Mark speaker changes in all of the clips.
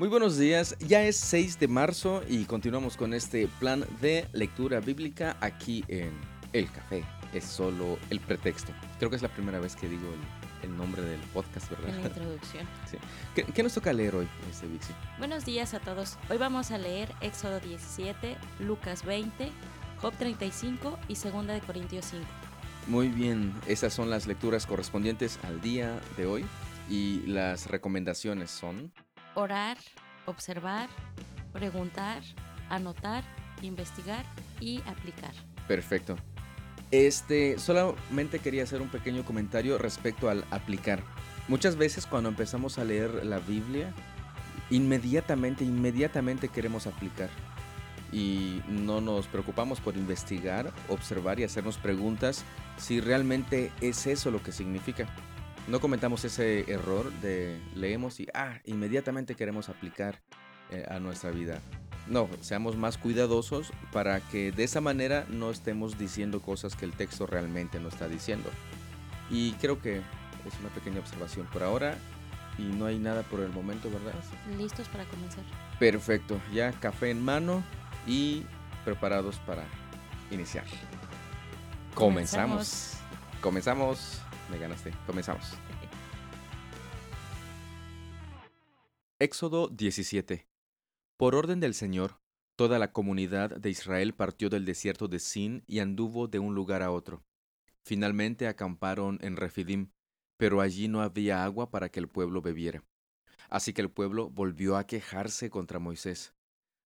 Speaker 1: Muy buenos días, ya es 6 de marzo y continuamos con este plan de lectura bíblica aquí en El Café. Es solo el pretexto. Creo que es la primera vez que digo el, nombre del podcast, ¿verdad?
Speaker 2: En la introducción.
Speaker 1: Sí. ¿Qué, nos toca leer hoy, este Vixi?
Speaker 2: Buenos días a todos. Hoy vamos a leer Éxodo 17, Lucas 20, Job 35 y 2 de Corintios 5.
Speaker 1: Muy bien, esas son las lecturas correspondientes al día de hoy y las recomendaciones son
Speaker 2: orar, observar, preguntar, anotar, investigar y aplicar.
Speaker 1: Perfecto. Este, solamente quería hacer un pequeño comentario respecto al aplicar. Muchas veces cuando empezamos a leer la Biblia, inmediatamente, inmediatamente queremos aplicar. Y no nos preocupamos por investigar, observar y hacernos preguntas si realmente es eso lo que significa. No comentamos ese error de leemos y ah, inmediatamente queremos aplicar eh, a nuestra vida. No, seamos más cuidadosos para que de esa manera no estemos diciendo cosas que el texto realmente no está diciendo. Y creo que es una pequeña observación por ahora y no hay nada por el momento, ¿verdad?
Speaker 2: Listos para comenzar.
Speaker 1: Perfecto, ya café en mano y preparados para iniciar. Comenzamos. Comenzamos. Me ganaste. Comenzamos. Éxodo 17. Por orden del Señor, toda la comunidad de Israel partió del desierto de Sin y anduvo de un lugar a otro. Finalmente acamparon en Refidim, pero allí no había agua para que el pueblo bebiera. Así que el pueblo volvió a quejarse contra Moisés.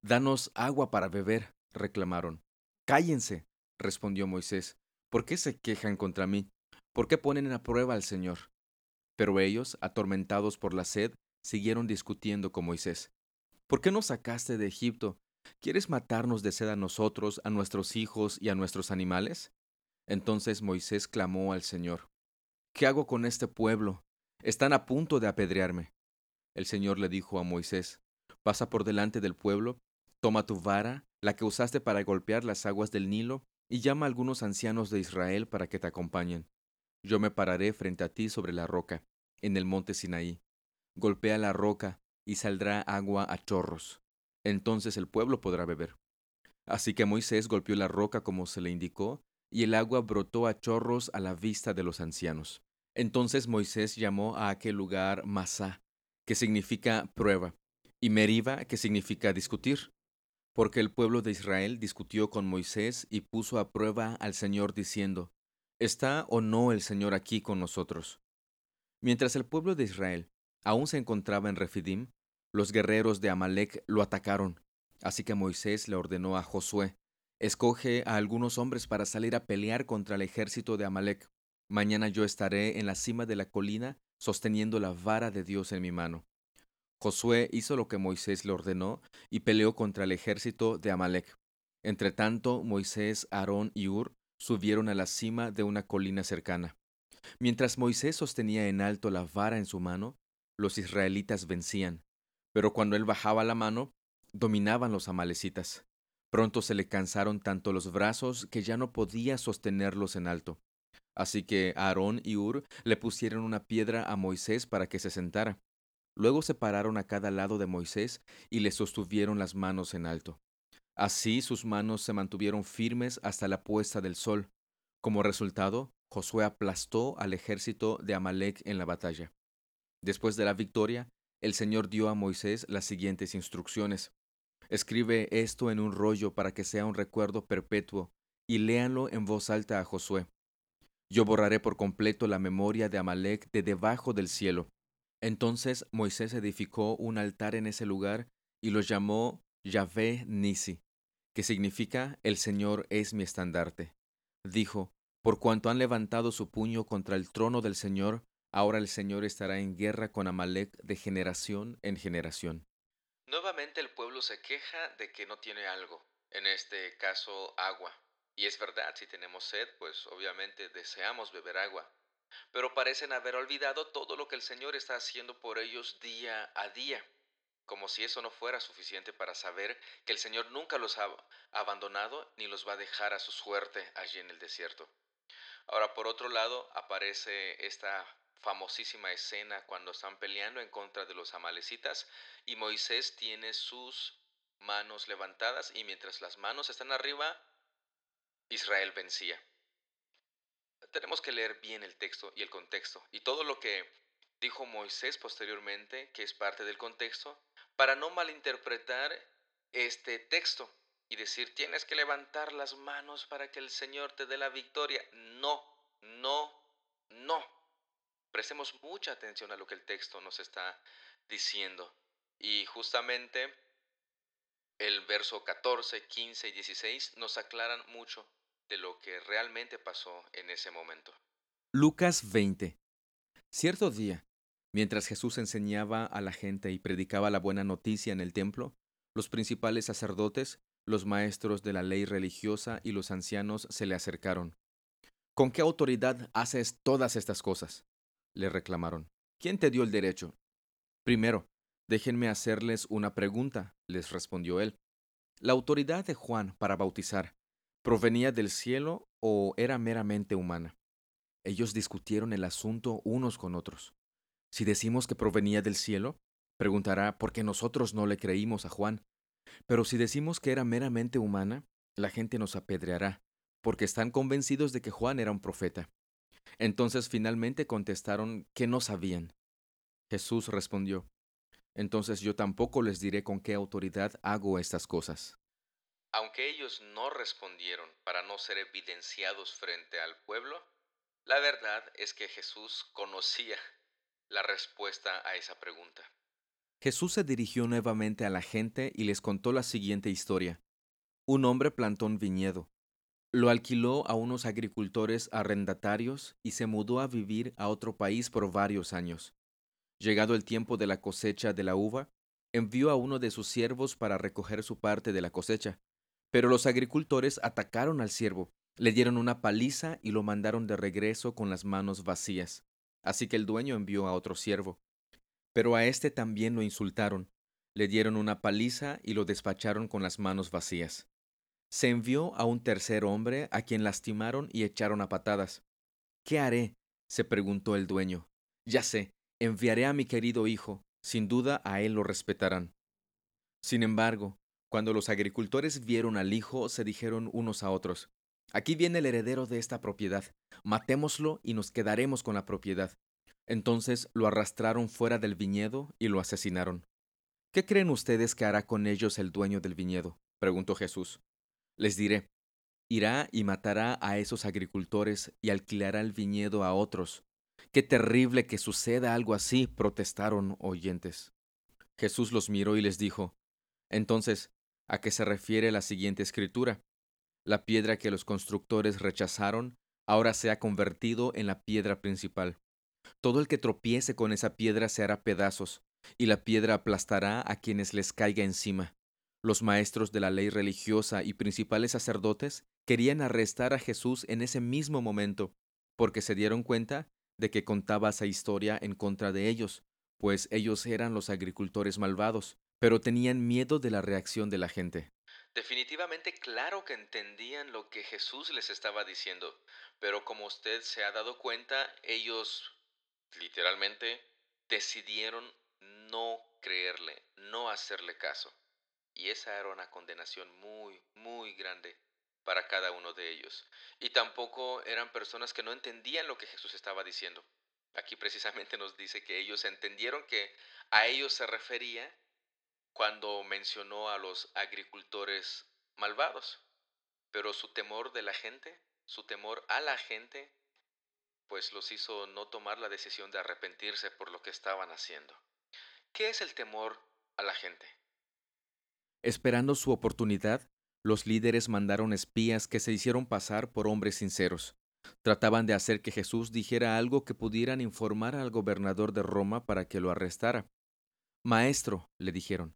Speaker 1: Danos agua para beber, reclamaron. Cállense, respondió Moisés. ¿Por qué se quejan contra mí? ¿Por qué ponen a prueba al Señor? Pero ellos, atormentados por la sed, siguieron discutiendo con Moisés. ¿Por qué nos sacaste de Egipto? ¿Quieres matarnos de sed a nosotros, a nuestros hijos y a nuestros animales? Entonces Moisés clamó al Señor. ¿Qué hago con este pueblo? Están a punto de apedrearme. El Señor le dijo a Moisés, Pasa por delante del pueblo, toma tu vara, la que usaste para golpear las aguas del Nilo, y llama a algunos ancianos de Israel para que te acompañen. Yo me pararé frente a ti sobre la roca, en el monte Sinaí. Golpea la roca, y saldrá agua a chorros. Entonces el pueblo podrá beber. Así que Moisés golpeó la roca como se le indicó, y el agua brotó a chorros a la vista de los ancianos. Entonces Moisés llamó a aquel lugar Masá, que significa prueba, y Meriba, que significa discutir, porque el pueblo de Israel discutió con Moisés y puso a prueba al Señor diciendo, ¿Está o no el Señor aquí con nosotros? Mientras el pueblo de Israel aún se encontraba en Refidim, los guerreros de Amalek lo atacaron. Así que Moisés le ordenó a Josué, escoge a algunos hombres para salir a pelear contra el ejército de Amalek. Mañana yo estaré en la cima de la colina sosteniendo la vara de Dios en mi mano. Josué hizo lo que Moisés le ordenó y peleó contra el ejército de Amalek. Entretanto, Moisés, Aarón y Ur subieron a la cima de una colina cercana. Mientras Moisés sostenía en alto la vara en su mano, los israelitas vencían, pero cuando él bajaba la mano, dominaban los amalecitas. Pronto se le cansaron tanto los brazos que ya no podía sostenerlos en alto. Así que Aarón y Ur le pusieron una piedra a Moisés para que se sentara. Luego se pararon a cada lado de Moisés y le sostuvieron las manos en alto. Así sus manos se mantuvieron firmes hasta la puesta del sol. Como resultado, Josué aplastó al ejército de Amalek en la batalla. Después de la victoria, el Señor dio a Moisés las siguientes instrucciones. Escribe esto en un rollo para que sea un recuerdo perpetuo, y léanlo en voz alta a Josué. Yo borraré por completo la memoria de Amalek de debajo del cielo. Entonces Moisés edificó un altar en ese lugar y lo llamó Yahvé Nisi, que significa El Señor es mi estandarte. Dijo, por cuanto han levantado su puño contra el trono del Señor, Ahora el Señor estará en guerra con Amalek de generación en generación. Nuevamente el pueblo se queja de que no tiene algo, en este caso agua. Y es verdad, si tenemos sed, pues obviamente deseamos beber agua. Pero parecen haber olvidado todo lo que el Señor está haciendo por ellos día a día, como si eso no fuera suficiente para saber que el Señor nunca los ha abandonado ni los va a dejar a su suerte allí en el desierto. Ahora, por otro lado, aparece esta
Speaker 3: famosísima escena cuando están peleando en contra de los amalecitas y Moisés tiene sus manos levantadas y mientras las manos están arriba, Israel vencía. Tenemos que leer bien el texto y el contexto y todo lo que dijo Moisés posteriormente, que es parte del contexto, para no malinterpretar este texto y decir tienes que levantar las manos para que el Señor te dé la victoria. No, no, no. Prestemos mucha atención a lo que el texto nos está diciendo. Y justamente el verso 14, 15 y 16 nos aclaran mucho de lo que realmente pasó en ese momento.
Speaker 1: Lucas 20. Cierto día, mientras Jesús enseñaba a la gente y predicaba la buena noticia en el templo, los principales sacerdotes, los maestros de la ley religiosa y los ancianos se le acercaron. ¿Con qué autoridad haces todas estas cosas? le reclamaron. ¿Quién te dio el derecho? Primero, déjenme hacerles una pregunta, les respondió él. ¿La autoridad de Juan para bautizar provenía del cielo o era meramente humana? Ellos discutieron el asunto unos con otros. Si decimos que provenía del cielo, preguntará por qué nosotros no le creímos a Juan. Pero si decimos que era meramente humana, la gente nos apedreará, porque están convencidos de que Juan era un profeta. Entonces finalmente contestaron que no sabían. Jesús respondió, Entonces yo tampoco les diré con qué autoridad hago estas cosas.
Speaker 3: Aunque ellos no respondieron para no ser evidenciados frente al pueblo, la verdad es que Jesús conocía la respuesta a esa pregunta.
Speaker 1: Jesús se dirigió nuevamente a la gente y les contó la siguiente historia. Un hombre plantó un viñedo lo alquiló a unos agricultores arrendatarios y se mudó a vivir a otro país por varios años. Llegado el tiempo de la cosecha de la uva, envió a uno de sus siervos para recoger su parte de la cosecha. Pero los agricultores atacaron al siervo, le dieron una paliza y lo mandaron de regreso con las manos vacías. Así que el dueño envió a otro siervo. Pero a éste también lo insultaron, le dieron una paliza y lo despacharon con las manos vacías se envió a un tercer hombre a quien lastimaron y echaron a patadas. ¿Qué haré? se preguntó el dueño. Ya sé, enviaré a mi querido hijo, sin duda a él lo respetarán. Sin embargo, cuando los agricultores vieron al hijo, se dijeron unos a otros, Aquí viene el heredero de esta propiedad, matémoslo y nos quedaremos con la propiedad. Entonces lo arrastraron fuera del viñedo y lo asesinaron. ¿Qué creen ustedes que hará con ellos el dueño del viñedo? preguntó Jesús. Les diré, irá y matará a esos agricultores y alquilará el viñedo a otros. Qué terrible que suceda algo así, protestaron oyentes. Jesús los miró y les dijo, Entonces, ¿a qué se refiere la siguiente escritura? La piedra que los constructores rechazaron ahora se ha convertido en la piedra principal. Todo el que tropiece con esa piedra se hará pedazos, y la piedra aplastará a quienes les caiga encima. Los maestros de la ley religiosa y principales sacerdotes querían arrestar a Jesús en ese mismo momento, porque se dieron cuenta de que contaba esa historia en contra de ellos, pues ellos eran los agricultores malvados, pero tenían miedo de la reacción de la gente.
Speaker 3: Definitivamente claro que entendían lo que Jesús les estaba diciendo, pero como usted se ha dado cuenta, ellos literalmente decidieron no creerle, no hacerle caso. Y esa era una condenación muy, muy grande para cada uno de ellos. Y tampoco eran personas que no entendían lo que Jesús estaba diciendo. Aquí precisamente nos dice que ellos entendieron que a ellos se refería cuando mencionó a los agricultores malvados. Pero su temor de la gente, su temor a la gente, pues los hizo no tomar la decisión de arrepentirse por lo que estaban haciendo. ¿Qué es el temor a la gente?
Speaker 1: Esperando su oportunidad, los líderes mandaron espías que se hicieron pasar por hombres sinceros. Trataban de hacer que Jesús dijera algo que pudieran informar al gobernador de Roma para que lo arrestara. Maestro, le dijeron,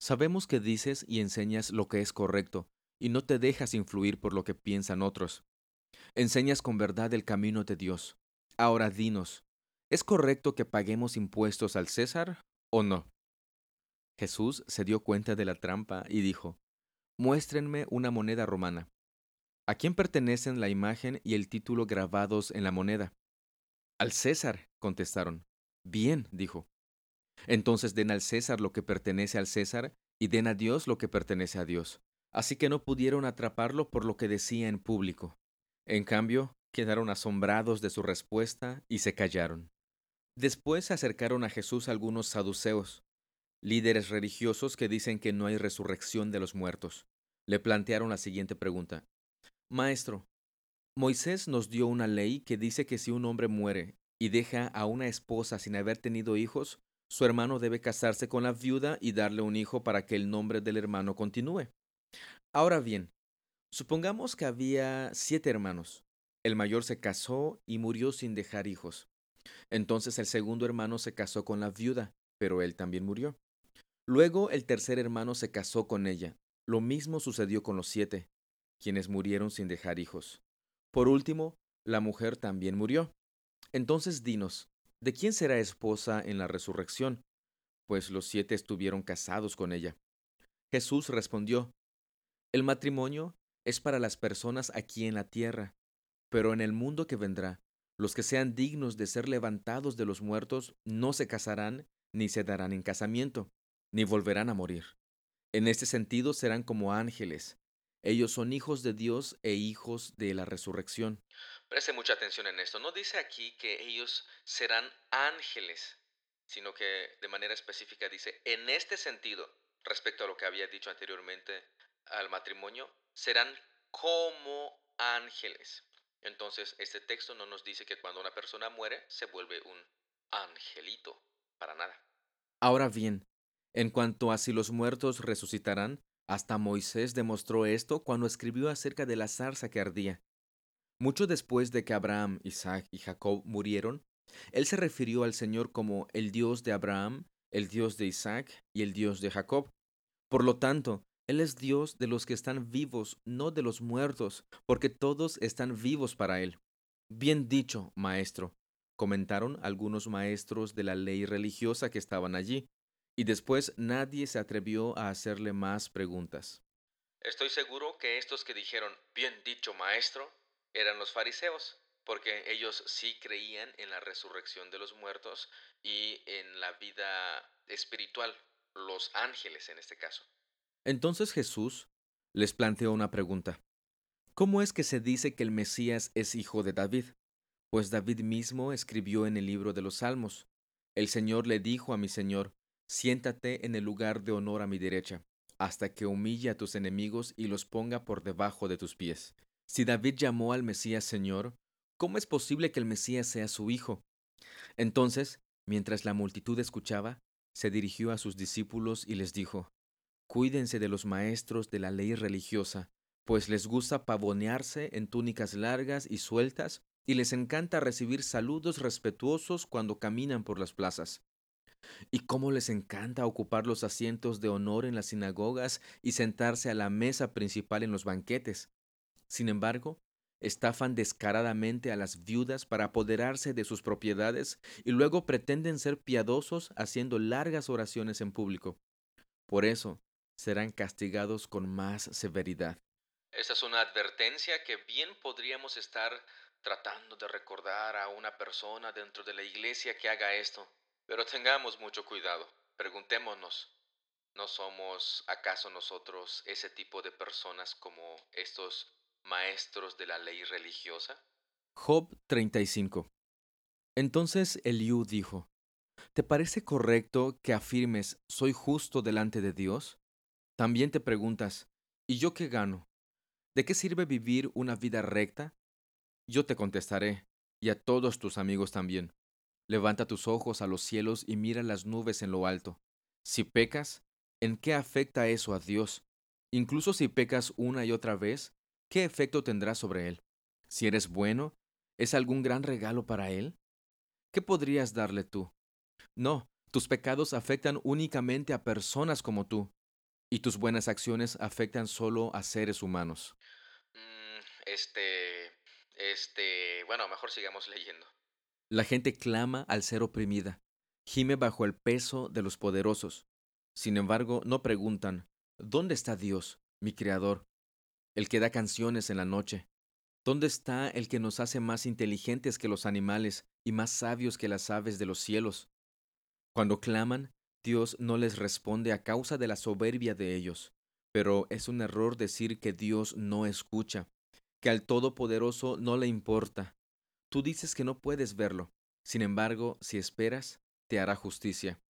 Speaker 1: sabemos que dices y enseñas lo que es correcto, y no te dejas influir por lo que piensan otros. Enseñas con verdad el camino de Dios. Ahora dinos, ¿es correcto que paguemos impuestos al César o no? Jesús se dio cuenta de la trampa y dijo, Muéstrenme una moneda romana. ¿A quién pertenecen la imagen y el título grabados en la moneda? Al César, contestaron. Bien, dijo. Entonces den al César lo que pertenece al César y den a Dios lo que pertenece a Dios. Así que no pudieron atraparlo por lo que decía en público. En cambio, quedaron asombrados de su respuesta y se callaron. Después se acercaron a Jesús algunos saduceos, líderes religiosos que dicen que no hay resurrección de los muertos. Le plantearon la siguiente pregunta. Maestro, Moisés nos dio una ley que dice que si un hombre muere y deja a una esposa sin haber tenido hijos, su hermano debe casarse con la viuda y darle un hijo para que el nombre del hermano continúe. Ahora bien, supongamos que había siete hermanos. El mayor se casó y murió sin dejar hijos. Entonces el segundo hermano se casó con la viuda, pero él también murió. Luego el tercer hermano se casó con ella. Lo mismo sucedió con los siete, quienes murieron sin dejar hijos. Por último, la mujer también murió. Entonces dinos, ¿de quién será esposa en la resurrección? Pues los siete estuvieron casados con ella. Jesús respondió, El matrimonio es para las personas aquí en la tierra, pero en el mundo que vendrá, los que sean dignos de ser levantados de los muertos no se casarán ni se darán en casamiento, ni volverán a morir. En este sentido serán como ángeles. Ellos son hijos de Dios e hijos de la resurrección.
Speaker 3: Preste mucha atención en esto. No dice aquí que ellos serán ángeles, sino que de manera específica dice, en este sentido, respecto a lo que había dicho anteriormente al matrimonio, serán como ángeles. Entonces, este texto no nos dice que cuando una persona muere se vuelve un angelito, para nada.
Speaker 1: Ahora bien, en cuanto a si los muertos resucitarán, hasta Moisés demostró esto cuando escribió acerca de la zarza que ardía. Mucho después de que Abraham, Isaac y Jacob murieron, él se refirió al Señor como el Dios de Abraham, el Dios de Isaac y el Dios de Jacob. Por lo tanto, él es Dios de los que están vivos, no de los muertos, porque todos están vivos para Él. Bien dicho, maestro, comentaron algunos maestros de la ley religiosa que estaban allí, y después nadie se atrevió a hacerle más preguntas.
Speaker 3: Estoy seguro que estos que dijeron, bien dicho, maestro, eran los fariseos, porque ellos sí creían en la resurrección de los muertos y en la vida espiritual, los ángeles en este caso.
Speaker 1: Entonces Jesús les planteó una pregunta. ¿Cómo es que se dice que el Mesías es hijo de David? Pues David mismo escribió en el libro de los Salmos, El Señor le dijo a mi Señor, siéntate en el lugar de honor a mi derecha, hasta que humille a tus enemigos y los ponga por debajo de tus pies. Si David llamó al Mesías Señor, ¿cómo es posible que el Mesías sea su hijo? Entonces, mientras la multitud escuchaba, se dirigió a sus discípulos y les dijo, Cuídense de los maestros de la ley religiosa, pues les gusta pavonearse en túnicas largas y sueltas y les encanta recibir saludos respetuosos cuando caminan por las plazas. Y cómo les encanta ocupar los asientos de honor en las sinagogas y sentarse a la mesa principal en los banquetes. Sin embargo, estafan descaradamente a las viudas para apoderarse de sus propiedades y luego pretenden ser piadosos haciendo largas oraciones en público. Por eso, serán castigados con más severidad.
Speaker 3: Esta es una advertencia que bien podríamos estar tratando de recordar a una persona dentro de la iglesia que haga esto. Pero tengamos mucho cuidado. Preguntémonos, ¿no somos acaso nosotros ese tipo de personas como estos maestros de la ley religiosa?
Speaker 1: Job 35. Entonces Eliú dijo, ¿Te parece correcto que afirmes soy justo delante de Dios? También te preguntas, ¿y yo qué gano? ¿De qué sirve vivir una vida recta? Yo te contestaré, y a todos tus amigos también. Levanta tus ojos a los cielos y mira las nubes en lo alto. Si pecas, ¿en qué afecta eso a Dios? Incluso si pecas una y otra vez, ¿qué efecto tendrá sobre Él? Si eres bueno, ¿es algún gran regalo para Él? ¿Qué podrías darle tú? No, tus pecados afectan únicamente a personas como tú, y tus buenas acciones afectan solo a seres humanos.
Speaker 3: Mm, este, este, bueno, mejor sigamos leyendo.
Speaker 1: La gente clama al ser oprimida, gime bajo el peso de los poderosos. Sin embargo, no preguntan, ¿dónde está Dios, mi Creador, el que da canciones en la noche? ¿Dónde está el que nos hace más inteligentes que los animales y más sabios que las aves de los cielos. Cuando claman, Dios no les responde a causa de la soberbia de ellos, pero es un error decir que Dios no escucha, que al Todopoderoso no le importa. Tú dices que no puedes verlo, sin embargo, si esperas, te hará justicia.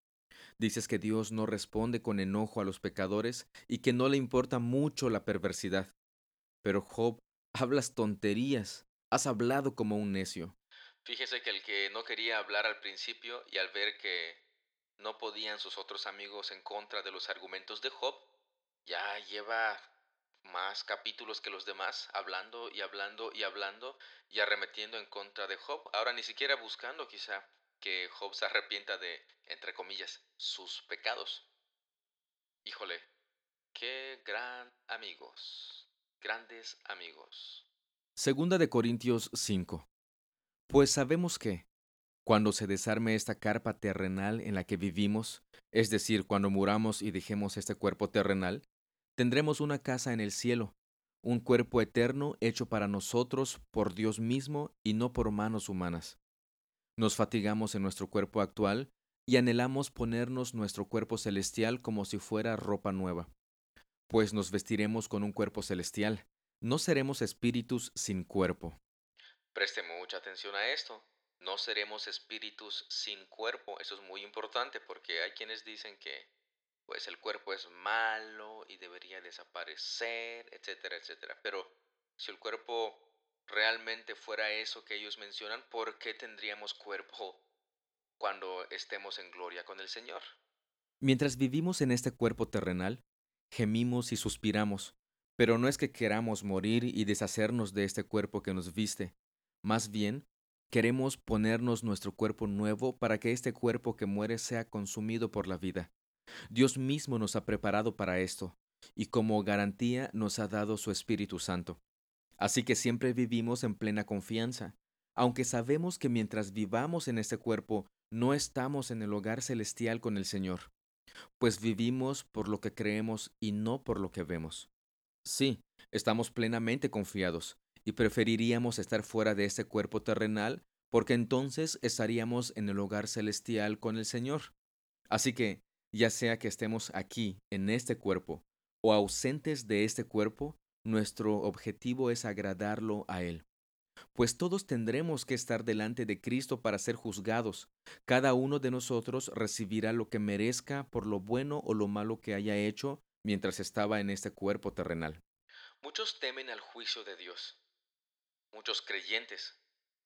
Speaker 1: Dices que Dios no responde con enojo a los pecadores y que no le importa mucho la perversidad. Pero Job, hablas tonterías, has hablado como un necio.
Speaker 3: Fíjese que el que no quería hablar al principio y al ver que no podían sus otros amigos en contra de los argumentos de Job, ya lleva más capítulos que los demás, hablando y hablando y hablando y arremetiendo en contra de Job. Ahora ni siquiera buscando quizá que Job se arrepienta de, entre comillas, sus pecados. Híjole, qué gran amigos, grandes amigos.
Speaker 1: Segunda de Corintios 5. Pues sabemos que, cuando se desarme esta carpa terrenal en la que vivimos, es decir, cuando muramos y dejemos este cuerpo terrenal, tendremos una casa en el cielo, un cuerpo eterno hecho para nosotros por Dios mismo y no por manos humanas. Nos fatigamos en nuestro cuerpo actual y anhelamos ponernos nuestro cuerpo celestial como si fuera ropa nueva. Pues nos vestiremos con un cuerpo celestial, no seremos espíritus sin cuerpo.
Speaker 3: Preste mucha atención a esto. No seremos espíritus sin cuerpo. Eso es muy importante porque hay quienes dicen que pues el cuerpo es malo y debería desaparecer, etcétera, etcétera. Pero si el cuerpo realmente fuera eso que ellos mencionan, ¿por qué tendríamos cuerpo cuando estemos en gloria con el Señor?
Speaker 1: Mientras vivimos en este cuerpo terrenal, gemimos y suspiramos, pero no es que queramos morir y deshacernos de este cuerpo que nos viste, más bien queremos ponernos nuestro cuerpo nuevo para que este cuerpo que muere sea consumido por la vida. Dios mismo nos ha preparado para esto, y como garantía nos ha dado su Espíritu Santo. Así que siempre vivimos en plena confianza, aunque sabemos que mientras vivamos en este cuerpo no estamos en el hogar celestial con el Señor, pues vivimos por lo que creemos y no por lo que vemos. Sí, estamos plenamente confiados y preferiríamos estar fuera de este cuerpo terrenal porque entonces estaríamos en el hogar celestial con el Señor. Así que, ya sea que estemos aquí, en este cuerpo, o ausentes de este cuerpo, nuestro objetivo es agradarlo a Él. Pues todos tendremos que estar delante de Cristo para ser juzgados. Cada uno de nosotros recibirá lo que merezca por lo bueno o lo malo que haya hecho mientras estaba en este cuerpo terrenal.
Speaker 3: Muchos temen al juicio de Dios. Muchos creyentes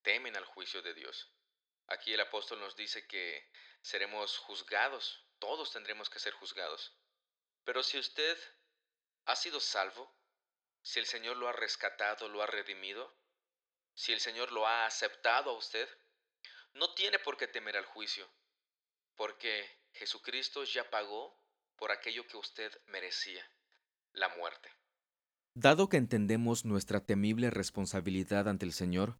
Speaker 3: temen al juicio de Dios. Aquí el apóstol nos dice que seremos juzgados, todos tendremos que ser juzgados. Pero si usted ha sido salvo, si el Señor lo ha rescatado, lo ha redimido, si el Señor lo ha aceptado a usted, no tiene por qué temer al juicio, porque Jesucristo ya pagó por aquello que usted merecía, la muerte.
Speaker 1: Dado que entendemos nuestra temible responsabilidad ante el Señor,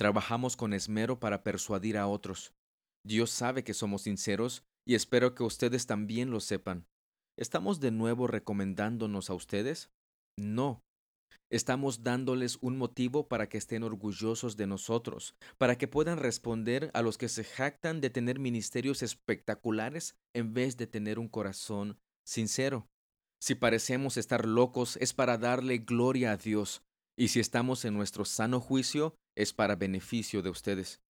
Speaker 1: trabajamos con esmero para persuadir a otros. Dios sabe que somos sinceros y espero que ustedes también lo sepan. ¿Estamos de nuevo recomendándonos a ustedes? No, Estamos dándoles un motivo para que estén orgullosos de nosotros, para que puedan responder a los que se jactan de tener ministerios espectaculares en vez de tener un corazón sincero. Si parecemos estar locos es para darle gloria a Dios, y si estamos en nuestro sano juicio es para beneficio de ustedes.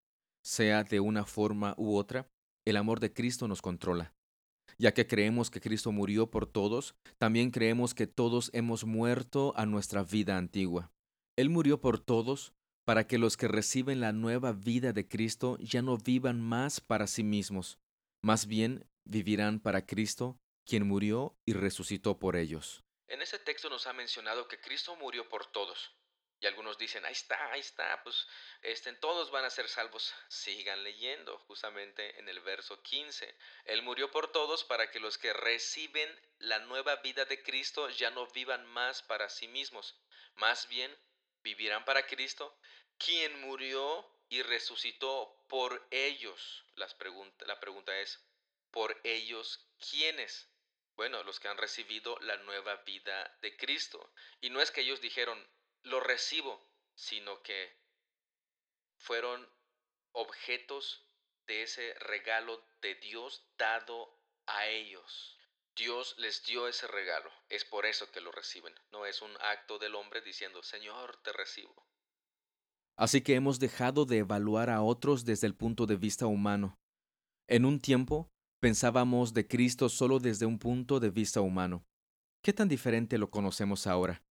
Speaker 1: Sea de una forma u otra, el amor de Cristo nos controla. Ya que creemos que Cristo murió por todos, también creemos que todos hemos muerto a nuestra vida antigua. Él murió por todos para que los que reciben la nueva vida de Cristo ya no vivan más para sí mismos, más bien vivirán para Cristo, quien murió y resucitó por ellos.
Speaker 3: En ese texto nos ha mencionado que Cristo murió por todos. Y algunos dicen, ahí está, ahí está, pues este, todos van a ser salvos. Sigan leyendo, justamente en el verso 15. Él murió por todos para que los que reciben la nueva vida de Cristo ya no vivan más para sí mismos, más bien vivirán para Cristo, quien murió y resucitó por ellos. La pregunta es, ¿por ellos quiénes? Bueno, los que han recibido la nueva vida de Cristo. Y no es que ellos dijeron, lo recibo, sino que fueron objetos de ese regalo de Dios dado a ellos. Dios les dio ese regalo, es por eso que lo reciben, no es un acto del hombre diciendo, Señor, te recibo.
Speaker 1: Así que hemos dejado de evaluar a otros desde el punto de vista humano. En un tiempo pensábamos de Cristo solo desde un punto de vista humano. ¿Qué tan diferente lo conocemos ahora?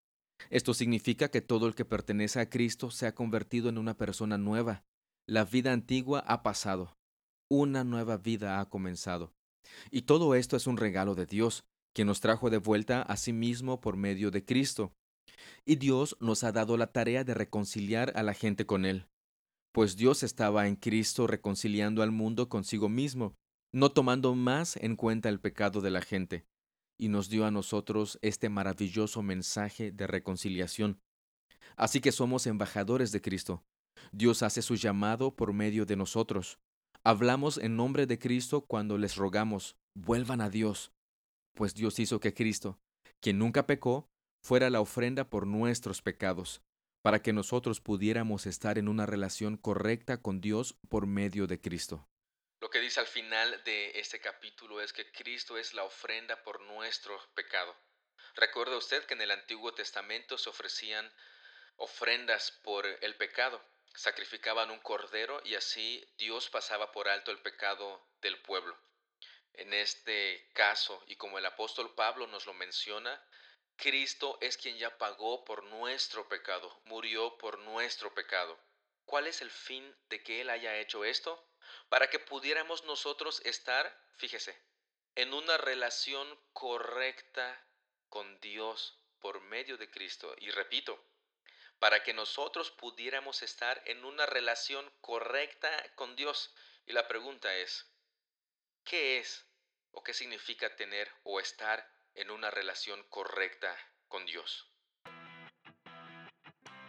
Speaker 1: Esto significa que todo el que pertenece a Cristo se ha convertido en una persona nueva. La vida antigua ha pasado. Una nueva vida ha comenzado. Y todo esto es un regalo de Dios, que nos trajo de vuelta a sí mismo por medio de Cristo. Y Dios nos ha dado la tarea de reconciliar a la gente con Él. Pues Dios estaba en Cristo reconciliando al mundo consigo mismo, no tomando más en cuenta el pecado de la gente, y nos dio a nosotros este maravilloso mensaje de reconciliación. Así que somos embajadores de Cristo. Dios hace su llamado por medio de nosotros. Hablamos en nombre de Cristo cuando les rogamos, vuelvan a Dios, pues Dios hizo que Cristo, quien nunca pecó, fuera la ofrenda por nuestros pecados, para que nosotros pudiéramos estar en una relación correcta con Dios por medio de Cristo.
Speaker 3: Lo que dice al final de este capítulo es que Cristo es la ofrenda por nuestro pecado. Recuerda usted que en el Antiguo Testamento se ofrecían ofrendas por el pecado sacrificaban un cordero y así Dios pasaba por alto el pecado del pueblo. En este caso, y como el apóstol Pablo nos lo menciona, Cristo es quien ya pagó por nuestro pecado, murió por nuestro pecado. ¿Cuál es el fin de que Él haya hecho esto? Para que pudiéramos nosotros estar, fíjese, en una relación correcta con Dios por medio de Cristo. Y repito, para que nosotros pudiéramos estar en una relación correcta con Dios. Y la pregunta es, ¿qué es o qué significa tener o estar en una relación correcta con Dios?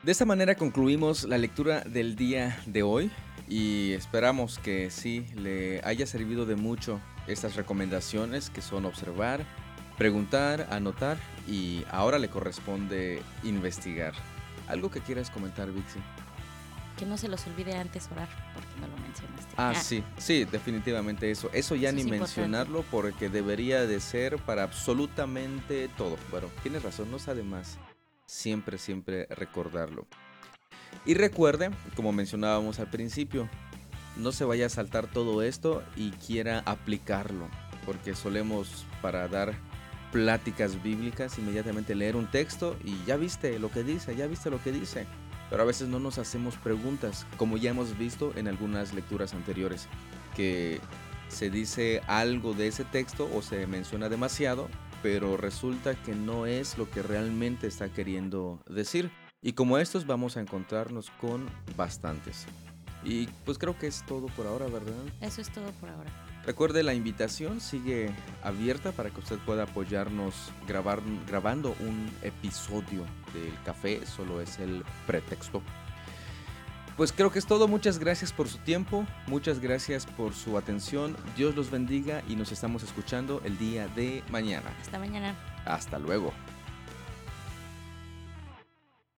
Speaker 1: De esta manera concluimos la lectura del día de hoy y esperamos que sí le haya servido de mucho estas recomendaciones que son observar, preguntar, anotar y ahora le corresponde investigar. ¿Algo que quieras comentar, Vixi?
Speaker 2: Que no se los olvide antes orar, porque no lo mencionaste.
Speaker 1: Ah, sí, sí, definitivamente eso. Eso ya ni mencionarlo porque debería de ser para absolutamente todo. Bueno, tienes razón, no está de más. Siempre, siempre recordarlo. Y recuerde, como mencionábamos al principio, no se vaya a saltar todo esto y quiera aplicarlo, porque solemos para dar pláticas bíblicas, inmediatamente leer un texto y ya viste lo que dice, ya viste lo que dice. Pero a veces no nos hacemos preguntas, como ya hemos visto en algunas lecturas anteriores, que se dice algo de ese texto o se menciona demasiado, pero resulta que no es lo que realmente está queriendo decir. Y como estos vamos a encontrarnos con bastantes. Y pues creo que es todo por ahora, ¿verdad?
Speaker 2: Eso es todo por ahora.
Speaker 1: Recuerde, la invitación sigue abierta para que usted pueda apoyarnos grabar, grabando un episodio del café, solo es el pretexto. Pues creo que es todo, muchas gracias por su tiempo, muchas gracias por su atención, Dios los bendiga y nos estamos escuchando el día de mañana.
Speaker 2: Hasta mañana.
Speaker 1: Hasta luego.